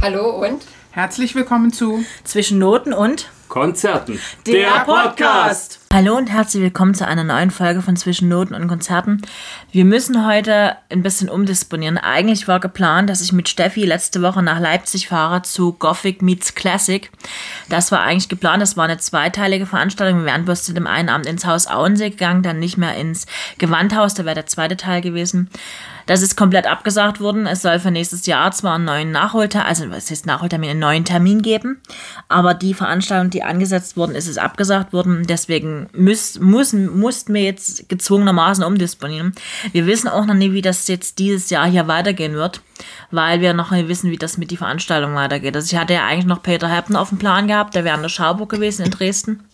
Hallo und Herzlich willkommen zu Zwischen Noten und Konzerten. der Podcast. Hallo und herzlich willkommen zu einer neuen Folge von Zwischen Noten und Konzerten. Wir müssen heute ein bisschen umdisponieren. Eigentlich war geplant, dass ich mit Steffi letzte Woche nach Leipzig fahre zu Gothic Meets Classic. Das war eigentlich geplant. Das war eine zweiteilige Veranstaltung. Wir wären bloß zu dem einen Abend ins Haus Auensee gegangen, dann nicht mehr ins Gewandhaus. Da wäre der zweite Teil gewesen. Das ist komplett abgesagt worden. Es soll für nächstes Jahr zwar einen neuen Nachholtermin, also es ist Nachholtermin, einen neuen Termin geben, aber die Veranstaltung, die angesetzt worden ist, ist abgesagt worden. Deswegen müß, muss, mussten wir jetzt gezwungenermaßen umdisponieren. Wir wissen auch noch nicht, wie das jetzt dieses Jahr hier weitergehen wird, weil wir noch nicht wissen, wie das mit die Veranstaltung weitergeht. Also ich hatte ja eigentlich noch Peter Heppen auf dem Plan gehabt, der wäre an der Schauburg gewesen in Dresden.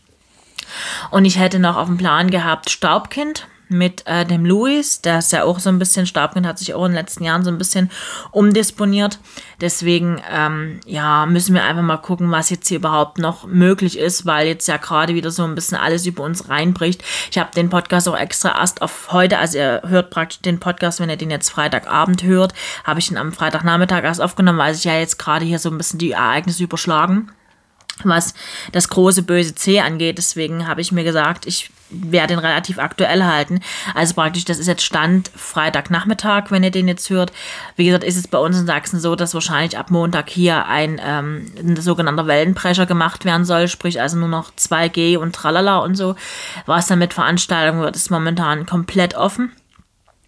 Und ich hätte noch auf dem Plan gehabt Staubkind mit äh, dem Louis, der ist ja auch so ein bisschen, Staubkind hat sich auch in den letzten Jahren so ein bisschen umdisponiert. Deswegen, ähm, ja, müssen wir einfach mal gucken, was jetzt hier überhaupt noch möglich ist, weil jetzt ja gerade wieder so ein bisschen alles über uns reinbricht. Ich habe den Podcast auch extra erst auf heute, also ihr hört praktisch den Podcast, wenn ihr den jetzt Freitagabend hört, habe ich ihn am Freitagnachmittag erst aufgenommen, weil sich ja jetzt gerade hier so ein bisschen die Ereignisse überschlagen was das große böse C angeht. Deswegen habe ich mir gesagt, ich werde den relativ aktuell halten. Also praktisch, das ist jetzt Stand Freitagnachmittag, wenn ihr den jetzt hört. Wie gesagt, ist es bei uns in Sachsen so, dass wahrscheinlich ab Montag hier ein, ähm, ein sogenannter Wellenbrecher gemacht werden soll, sprich also nur noch 2G und tralala und so. Was dann mit Veranstaltungen wird, ist momentan komplett offen.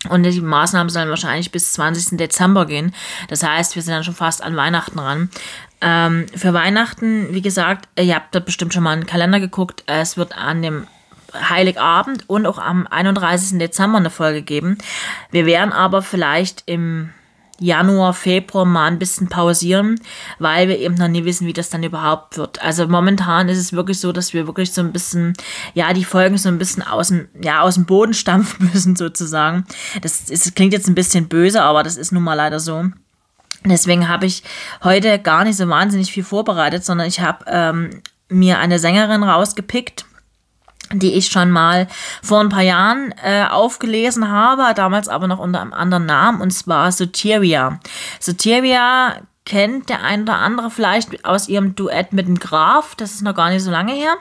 Und die Maßnahmen sollen wahrscheinlich bis 20. Dezember gehen. Das heißt, wir sind dann schon fast an Weihnachten ran. Ähm, für Weihnachten, wie gesagt, ihr habt da bestimmt schon mal einen Kalender geguckt. Es wird an dem Heiligabend und auch am 31. Dezember eine Folge geben. Wir werden aber vielleicht im Januar, Februar mal ein bisschen pausieren, weil wir eben noch nie wissen, wie das dann überhaupt wird. Also momentan ist es wirklich so, dass wir wirklich so ein bisschen, ja, die Folgen so ein bisschen aus dem, ja, aus dem Boden stampfen müssen sozusagen. Das, ist, das klingt jetzt ein bisschen böse, aber das ist nun mal leider so. Deswegen habe ich heute gar nicht so wahnsinnig viel vorbereitet, sondern ich habe ähm, mir eine Sängerin rausgepickt, die ich schon mal vor ein paar Jahren äh, aufgelesen habe, damals aber noch unter einem anderen Namen, und zwar Soteria. Soteria kennt der ein oder andere vielleicht aus ihrem Duett mit dem Graf, das ist noch gar nicht so lange her.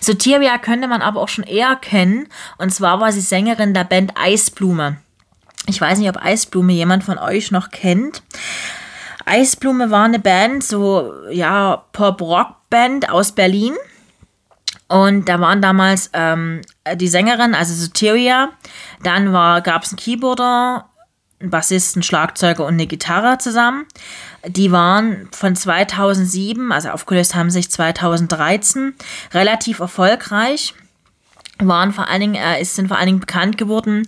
Soteria könnte man aber auch schon eher kennen, und zwar war sie Sängerin der Band Eisblume. Ich weiß nicht, ob Eisblume jemand von euch noch kennt. Eisblume war eine Band, so ja, Pop-Rock-Band aus Berlin. Und da waren damals ähm, die Sängerin, also Soteria. Dann gab es einen Keyboarder, einen Bassisten, Schlagzeuger und eine Gitarre zusammen. Die waren von 2007, also aufgelöst haben sich 2013, relativ erfolgreich. Waren vor allen Dingen, äh, sind vor allen Dingen bekannt geworden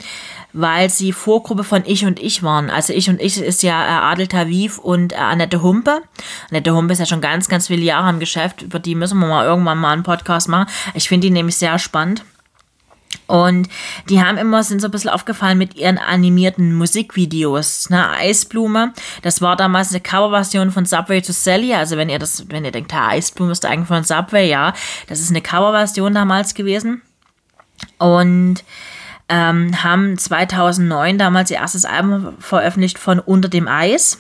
weil sie Vorgruppe von Ich und Ich waren. Also Ich und Ich ist ja äh, Adel Taviv und äh, Annette Humpe. Annette Humpe ist ja schon ganz, ganz viele Jahre im Geschäft. Über die müssen wir mal irgendwann mal einen Podcast machen. Ich finde die nämlich sehr spannend. Und die haben immer, sind so ein bisschen aufgefallen mit ihren animierten Musikvideos. Ne? Eisblume, das war damals eine Coverversion von Subway to Sally. Also wenn ihr das, wenn ihr denkt, Eisblume ist eigentlich von Subway, ja, das ist eine Coverversion damals gewesen. Und ähm, haben 2009 damals ihr erstes Album veröffentlicht von Unter dem Eis.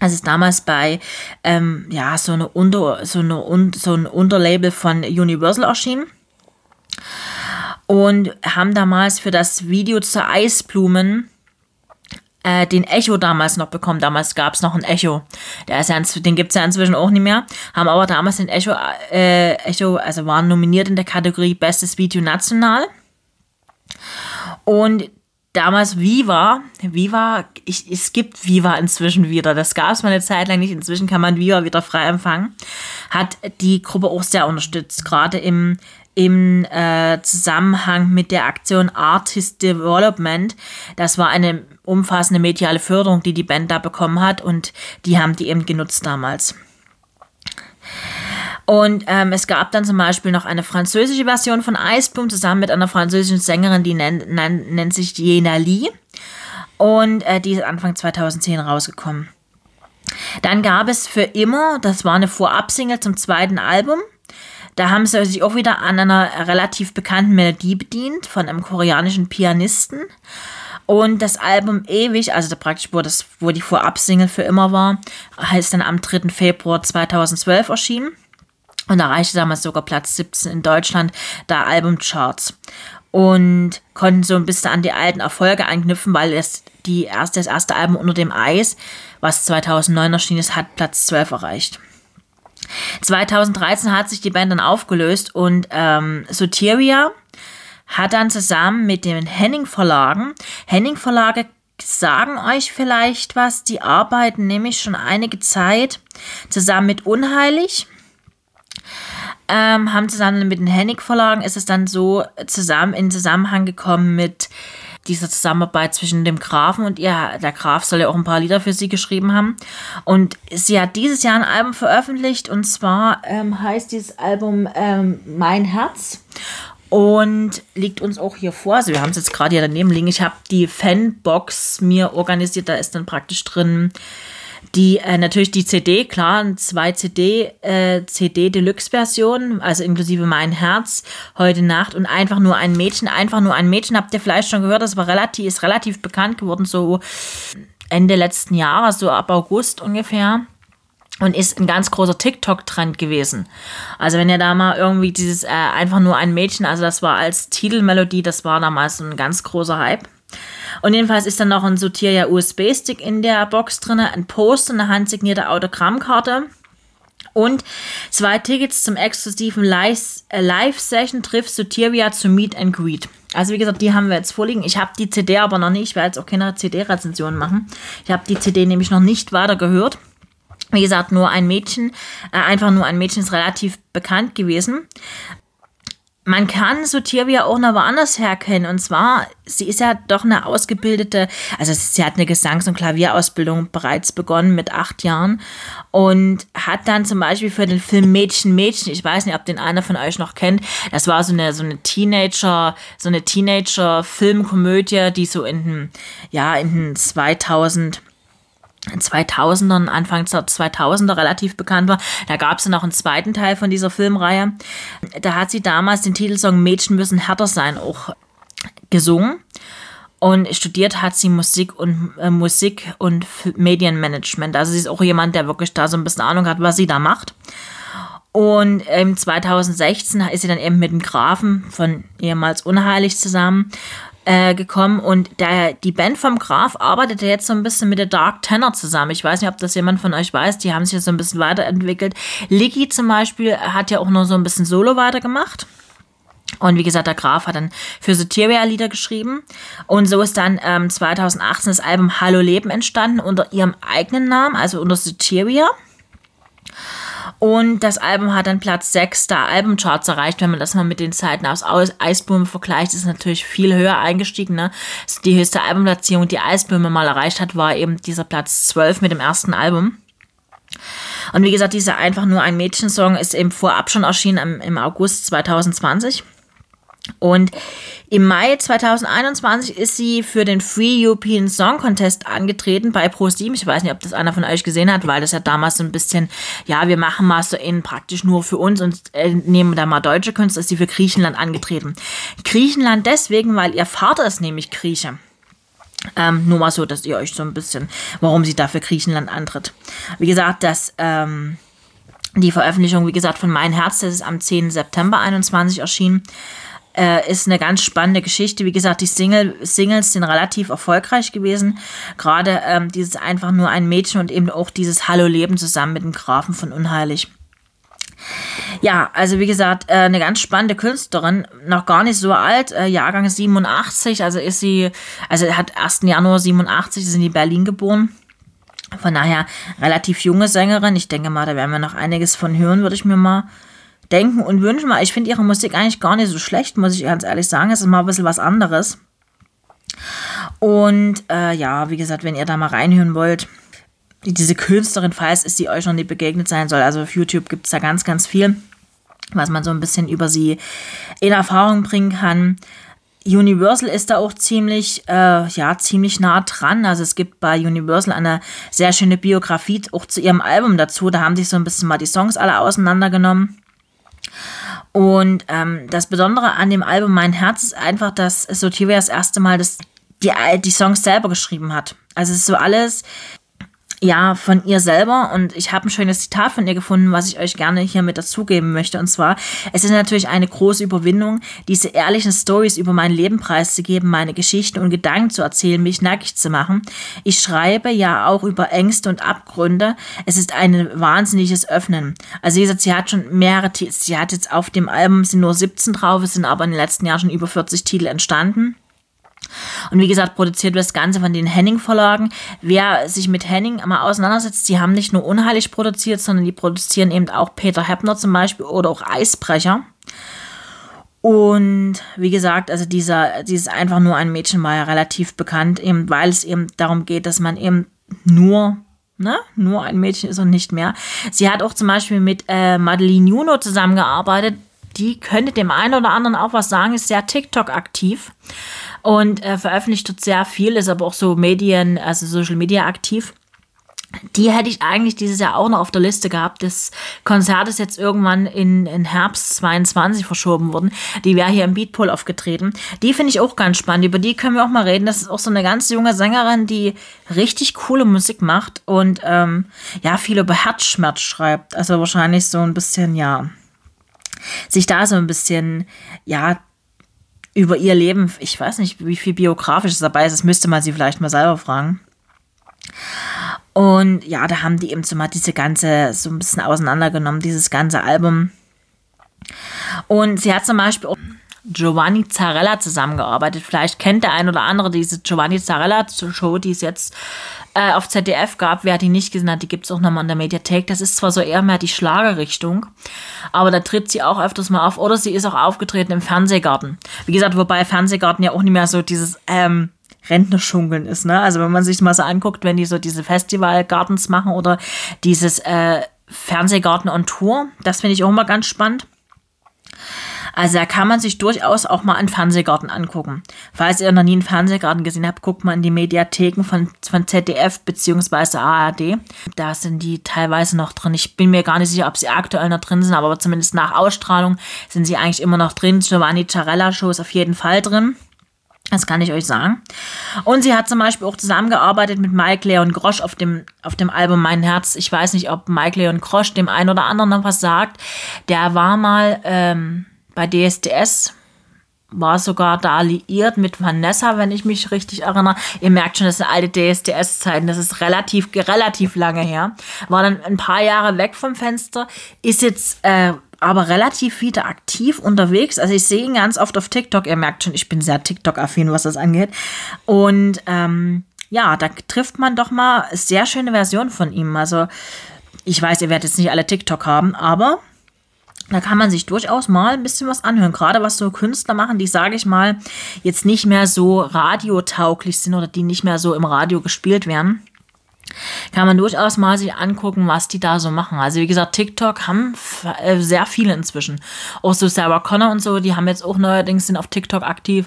Das ist damals bei ähm, ja, so, eine Unter, so, eine, so ein Unterlabel von Universal erschienen. Und haben damals für das Video zur Eisblumen äh, den Echo damals noch bekommen. Damals gab es noch ein Echo. Der ist ja, den gibt es ja inzwischen auch nicht mehr. Haben aber damals den Echo, äh, Echo, also waren nominiert in der Kategorie Bestes Video National. Und damals Viva, Viva, ich, es gibt Viva inzwischen wieder. Das gab es mal eine Zeit lang nicht. Inzwischen kann man Viva wieder frei empfangen. Hat die Gruppe auch sehr unterstützt, gerade im, im äh, Zusammenhang mit der Aktion Artist Development. Das war eine umfassende mediale Förderung, die die Band da bekommen hat und die haben die eben genutzt damals. Und ähm, es gab dann zum Beispiel noch eine französische Version von Eisblum zusammen mit einer französischen Sängerin, die nennt, nennt, nennt sich Jena Lee. Und äh, die ist Anfang 2010 rausgekommen. Dann gab es für immer, das war eine Vorab-Single zum zweiten Album. Da haben sie sich auch wieder an einer relativ bekannten Melodie bedient von einem koreanischen Pianisten. Und das Album Ewig, also praktisch, wo, das, wo die Vorab-Single für immer war, heißt dann am 3. Februar 2012 erschienen und erreichte damals sogar Platz 17 in Deutschland der Albumcharts und konnten so ein bisschen an die alten Erfolge anknüpfen, weil es die erste, das erste Album Unter dem Eis, was 2009 erschienen ist, hat Platz 12 erreicht. 2013 hat sich die Band dann aufgelöst und ähm, Soteria hat dann zusammen mit den Henning Verlagen, Henning Verlage sagen euch vielleicht was, die arbeiten nämlich schon einige Zeit zusammen mit Unheilig. Ähm, haben zusammen mit den Hennig Verlagen ist es dann so zusammen in Zusammenhang gekommen mit dieser Zusammenarbeit zwischen dem Grafen und ihr. Der Graf soll ja auch ein paar Lieder für sie geschrieben haben. Und sie hat dieses Jahr ein Album veröffentlicht und zwar ähm, heißt dieses Album ähm, Mein Herz und liegt uns auch hier vor. Also wir haben es jetzt gerade hier daneben liegen. Ich habe die Fanbox mir organisiert. Da ist dann praktisch drin die äh, natürlich die CD, klar, zwei CD, äh, CD Deluxe Version, also inklusive Mein Herz, heute Nacht und einfach nur ein Mädchen, einfach nur ein Mädchen. Habt ihr vielleicht schon gehört? Das war relativ, ist relativ bekannt geworden, so Ende letzten Jahres, so ab August ungefähr und ist ein ganz großer TikTok-Trend gewesen. Also wenn ihr da mal irgendwie dieses äh, einfach nur ein Mädchen, also das war als Titelmelodie, das war damals ein ganz großer Hype. Und jedenfalls ist dann noch ein Sotiria USB-Stick in der Box drin, ein Poster, eine handsignierte Autogrammkarte und zwei Tickets zum exklusiven äh, Live-Session trifft Sotiria zu Meet and Greet. Also wie gesagt, die haben wir jetzt vorliegen. Ich habe die CD aber noch nicht. Ich werde jetzt auch keine CD-Rezension machen. Ich habe die CD nämlich noch nicht weiter gehört. Wie gesagt, nur ein Mädchen, äh, einfach nur ein Mädchen ist relativ bekannt gewesen. Man kann Sotiria auch noch woanders herkennen. Und zwar, sie ist ja doch eine ausgebildete, also sie hat eine Gesangs- und Klavierausbildung bereits begonnen mit acht Jahren und hat dann zum Beispiel für den Film Mädchen, Mädchen, ich weiß nicht, ob den einer von euch noch kennt, das war so eine, so eine Teenager, so eine Teenager-Filmkomödie, die so in den, ja, in den 2000 2000ern, Anfang der 2000er relativ bekannt war. Da gab es noch einen zweiten Teil von dieser Filmreihe. Da hat sie damals den Titelsong Mädchen müssen härter sein auch gesungen. Und studiert hat sie Musik und äh, Musik und Medienmanagement. Also sie ist auch jemand, der wirklich da so ein bisschen Ahnung hat, was sie da macht. Und im 2016 ist sie dann eben mit dem Grafen von ehemals Unheilig zusammen äh, gekommen und der, die Band vom Graf arbeitete jetzt so ein bisschen mit der Dark Tenor zusammen. Ich weiß nicht, ob das jemand von euch weiß, die haben sich jetzt so ein bisschen weiterentwickelt. Licky zum Beispiel hat ja auch noch so ein bisschen Solo weitergemacht. Und wie gesagt, der Graf hat dann für Soteria Lieder geschrieben. Und so ist dann ähm, 2018 das Album Hallo Leben entstanden unter ihrem eigenen Namen, also unter Soteria. Und das Album hat dann Platz 6 der Albumcharts erreicht. Wenn man das mal mit den Zeiten aus Eisblume vergleicht, ist es natürlich viel höher eingestiegen. Ne? Die höchste Albumplatzierung, die Eisblume mal erreicht hat, war eben dieser Platz 12 mit dem ersten Album. Und wie gesagt, dieser einfach nur ein Mädchensong ist eben vorab schon erschienen im, im August 2020. Und im Mai 2021 ist sie für den Free European Song Contest angetreten bei ProSieben. Ich weiß nicht, ob das einer von euch gesehen hat, weil das ja damals so ein bisschen, ja, wir machen Master in praktisch nur für uns und äh, nehmen da mal deutsche Künstler, ist sie für Griechenland angetreten. Griechenland deswegen, weil ihr Vater ist nämlich Grieche. Ähm, nur mal so, dass ihr euch so ein bisschen, warum sie da für Griechenland antritt. Wie gesagt, das, ähm, die Veröffentlichung, wie gesagt, von Mein Herz, das ist am 10. September 21 erschienen. Äh, ist eine ganz spannende Geschichte. Wie gesagt, die Single, Singles sind relativ erfolgreich gewesen. Gerade ähm, dieses einfach nur ein Mädchen und eben auch dieses Hallo Leben zusammen mit dem Grafen von Unheilig. Ja, also wie gesagt, äh, eine ganz spannende Künstlerin, noch gar nicht so alt, äh, Jahrgang 87, also ist sie, also hat 1. Januar 87, ist in Berlin geboren. Von daher relativ junge Sängerin. Ich denke mal, da werden wir noch einiges von hören, würde ich mir mal denken und wünschen. Weil ich finde ihre Musik eigentlich gar nicht so schlecht, muss ich ganz ehrlich sagen. Es ist mal ein bisschen was anderes. Und äh, ja, wie gesagt, wenn ihr da mal reinhören wollt, diese Künstlerin, falls es sie euch noch nicht begegnet sein soll, also auf YouTube gibt es da ganz, ganz viel, was man so ein bisschen über sie in Erfahrung bringen kann. Universal ist da auch ziemlich, äh, ja, ziemlich nah dran. Also es gibt bei Universal eine sehr schöne Biografie auch zu ihrem Album dazu. Da haben sich so ein bisschen mal die Songs alle auseinandergenommen. Und ähm, das Besondere an dem Album Mein Herz ist einfach, dass Sotiria das erste Mal das, die, die Songs selber geschrieben hat. Also es ist so alles ja, von ihr selber. Und ich habe ein schönes Zitat von ihr gefunden, was ich euch gerne hier mit dazugeben möchte. Und zwar, es ist natürlich eine große Überwindung, diese ehrlichen Stories über mein Leben preiszugeben, meine Geschichten und Gedanken zu erzählen, mich nackig zu machen. Ich schreibe ja auch über Ängste und Abgründe. Es ist ein wahnsinniges Öffnen. Also gesagt, sie hat schon mehrere, sie hat jetzt auf dem Album sind nur 17 drauf, es sind aber in den letzten Jahren schon über 40 Titel entstanden. Und wie gesagt, produziert wird das Ganze von den Henning-Verlagen. Wer sich mit Henning mal auseinandersetzt, die haben nicht nur unheilig produziert, sondern die produzieren eben auch Peter Heppner zum Beispiel oder auch Eisbrecher. Und wie gesagt, also dieser, dieses einfach nur ein Mädchen war ja relativ bekannt, eben weil es eben darum geht, dass man eben nur Ne? Nur ein Mädchen ist und nicht mehr. Sie hat auch zum Beispiel mit äh, Madeline Juno zusammengearbeitet. Die könnte dem einen oder anderen auch was sagen, ist sehr TikTok aktiv und äh, veröffentlicht dort sehr viel, ist aber auch so Medien, also Social Media aktiv. Die hätte ich eigentlich dieses Jahr auch noch auf der Liste gehabt. Das Konzert ist jetzt irgendwann in, in Herbst 22 verschoben worden. Die wäre hier im Beatpool aufgetreten. Die finde ich auch ganz spannend. Über die können wir auch mal reden. Das ist auch so eine ganz junge Sängerin, die richtig coole Musik macht und ähm, ja, viel über Herzschmerz schreibt. Also wahrscheinlich so ein bisschen, ja, sich da so ein bisschen, ja, über ihr Leben, ich weiß nicht, wie viel biografisches dabei ist, das müsste man sie vielleicht mal selber fragen. Und ja, da haben die eben so mal diese ganze, so ein bisschen auseinandergenommen, dieses ganze Album. Und sie hat zum Beispiel Giovanni Zarella zusammengearbeitet. Vielleicht kennt der ein oder andere diese Giovanni Zarella Show, die es jetzt äh, auf ZDF gab. Wer die nicht gesehen hat, die gibt es auch nochmal in der Mediathek. Das ist zwar so eher mehr die Schlagerrichtung, aber da tritt sie auch öfters mal auf. Oder sie ist auch aufgetreten im Fernsehgarten. Wie gesagt, wobei Fernsehgarten ja auch nicht mehr so dieses ähm, Rentnerschunkeln ist. Ne? Also wenn man sich mal so anguckt, wenn die so diese Festivalgartens machen oder dieses äh, Fernsehgarten on Tour, das finde ich auch immer ganz spannend. Also da kann man sich durchaus auch mal einen Fernsehgarten angucken. Falls ihr noch nie einen Fernsehgarten gesehen habt, guckt mal in die Mediatheken von, von ZDF bzw. ARD. Da sind die teilweise noch drin. Ich bin mir gar nicht sicher, ob sie aktuell noch drin sind, aber zumindest nach Ausstrahlung sind sie eigentlich immer noch drin. Giovanni Ciarella Show ist auf jeden Fall drin. Das kann ich euch sagen. Und sie hat zum Beispiel auch zusammengearbeitet mit Mike Leon Grosch auf dem, auf dem Album Mein Herz. Ich weiß nicht, ob Mike Leon Grosch dem einen oder anderen noch was sagt. Der war mal ähm, bei DSDS war sogar da liiert mit Vanessa, wenn ich mich richtig erinnere. Ihr merkt schon, das sind alte DSDS-Zeiten. Das ist relativ, relativ lange her. War dann ein paar Jahre weg vom Fenster. Ist jetzt äh, aber relativ wieder aktiv unterwegs. Also ich sehe ihn ganz oft auf TikTok. Ihr merkt schon, ich bin sehr TikTok-affin, was das angeht. Und ähm, ja, da trifft man doch mal sehr schöne Version von ihm. Also ich weiß, ihr werdet jetzt nicht alle TikTok haben, aber da kann man sich durchaus mal ein bisschen was anhören. Gerade was so Künstler machen, die, sage ich mal, jetzt nicht mehr so radiotauglich sind oder die nicht mehr so im Radio gespielt werden. Kann man durchaus mal sich angucken, was die da so machen. Also wie gesagt, TikTok haben äh, sehr viele inzwischen. Auch so Sarah Connor und so, die haben jetzt auch neuerdings sind auf TikTok aktiv.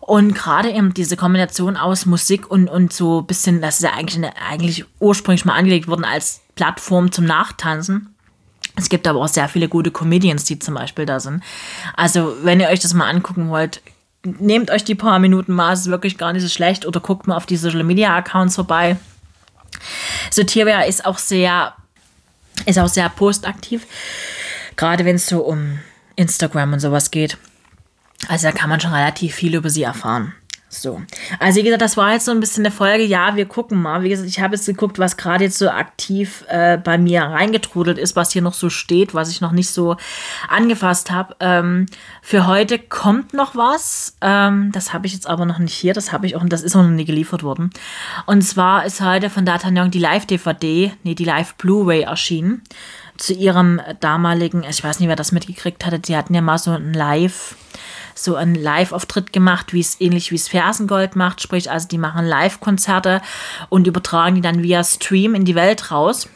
Und gerade eben diese Kombination aus Musik und, und so ein bisschen, das ist ja eigentlich, eigentlich ursprünglich mal angelegt worden als Plattform zum Nachtanzen es gibt aber auch sehr viele gute Comedians, die zum Beispiel da sind. Also, wenn ihr euch das mal angucken wollt, nehmt euch die paar Minuten mal, es ist wirklich gar nicht so schlecht, oder guckt mal auf die Social Media Accounts vorbei. Sotiria ist auch sehr, ist auch sehr postaktiv, gerade wenn es so um Instagram und sowas geht. Also da kann man schon relativ viel über sie erfahren. So. Also, wie gesagt, das war jetzt so ein bisschen eine Folge. Ja, wir gucken mal. Wie gesagt, ich habe jetzt geguckt, was gerade jetzt so aktiv äh, bei mir reingetrudelt ist, was hier noch so steht, was ich noch nicht so angefasst habe. Ähm, für heute kommt noch was. Ähm, das habe ich jetzt aber noch nicht hier. Das habe ich auch, das ist noch nie geliefert worden. Und zwar ist heute von D'Artagnan die Live-DVD, nee, die Live-Blu-ray erschienen. Zu ihrem damaligen, ich weiß nicht, wer das mitgekriegt hatte, die hatten ja mal so ein Live- so einen Live-Auftritt gemacht, wie es ähnlich wie es Fersengold macht. Sprich, also die machen Live-Konzerte und übertragen die dann via Stream in die Welt raus.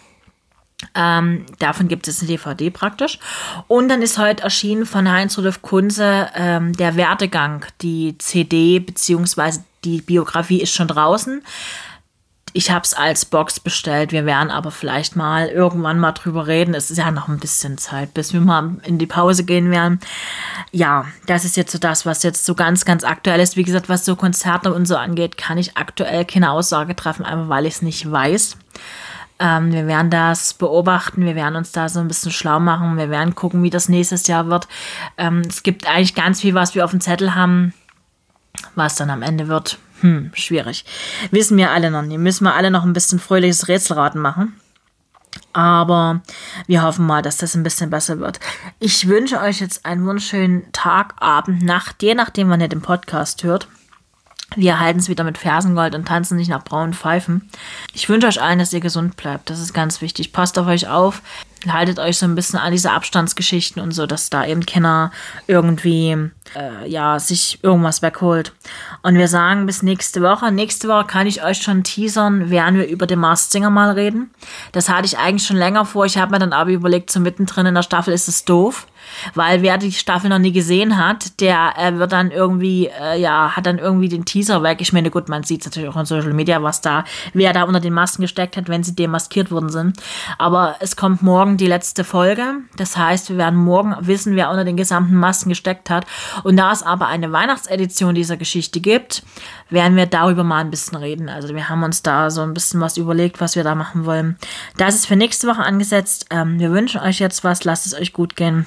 Ähm, davon gibt es eine DVD praktisch. Und dann ist heute erschienen von Heinz-Rudolf Kunze ähm, der Werdegang. Die CD bzw. die Biografie ist schon draußen. Ich habe es als Box bestellt. Wir werden aber vielleicht mal irgendwann mal drüber reden. Es ist ja noch ein bisschen Zeit, bis wir mal in die Pause gehen werden. Ja, das ist jetzt so das, was jetzt so ganz, ganz aktuell ist. Wie gesagt, was so Konzerte und so angeht, kann ich aktuell keine Aussage treffen, einfach weil ich es nicht weiß. Ähm, wir werden das beobachten, wir werden uns da so ein bisschen schlau machen, wir werden gucken, wie das nächstes Jahr wird. Ähm, es gibt eigentlich ganz viel, was wir auf dem Zettel haben, was dann am Ende wird. Hm, schwierig. Wissen wir alle noch nicht. Müssen wir alle noch ein bisschen fröhliches Rätselraten machen. Aber wir hoffen mal, dass das ein bisschen besser wird. Ich wünsche euch jetzt einen wunderschönen Tag, Abend, Nacht, je nachdem, wann ihr den Podcast hört. Wir halten es wieder mit Fersengold und tanzen nicht nach braunen Pfeifen. Ich wünsche euch allen, dass ihr gesund bleibt. Das ist ganz wichtig. Passt auf euch auf. Haltet euch so ein bisschen an diese Abstandsgeschichten und so, dass da eben keiner irgendwie, äh, ja, sich irgendwas wegholt. Und wir sagen bis nächste Woche. Nächste Woche kann ich euch schon teasern, werden wir über den Mars Singer mal reden. Das hatte ich eigentlich schon länger vor. Ich habe mir dann aber überlegt, so mittendrin in der Staffel ist es doof. Weil wer die Staffel noch nie gesehen hat, der äh, wird dann irgendwie, äh, ja, hat dann irgendwie den Teaser weg. Ich meine, gut, man sieht natürlich auch in Social Media, was da, wer da unter den Masken gesteckt hat, wenn sie demaskiert worden sind. Aber es kommt morgen die letzte Folge. Das heißt, wir werden morgen wissen, wer unter den gesamten Masken gesteckt hat. Und da es aber eine Weihnachtsedition dieser Geschichte gibt, werden wir darüber mal ein bisschen reden. Also wir haben uns da so ein bisschen was überlegt, was wir da machen wollen. Das ist für nächste Woche angesetzt. Ähm, wir wünschen euch jetzt was. Lasst es euch gut gehen.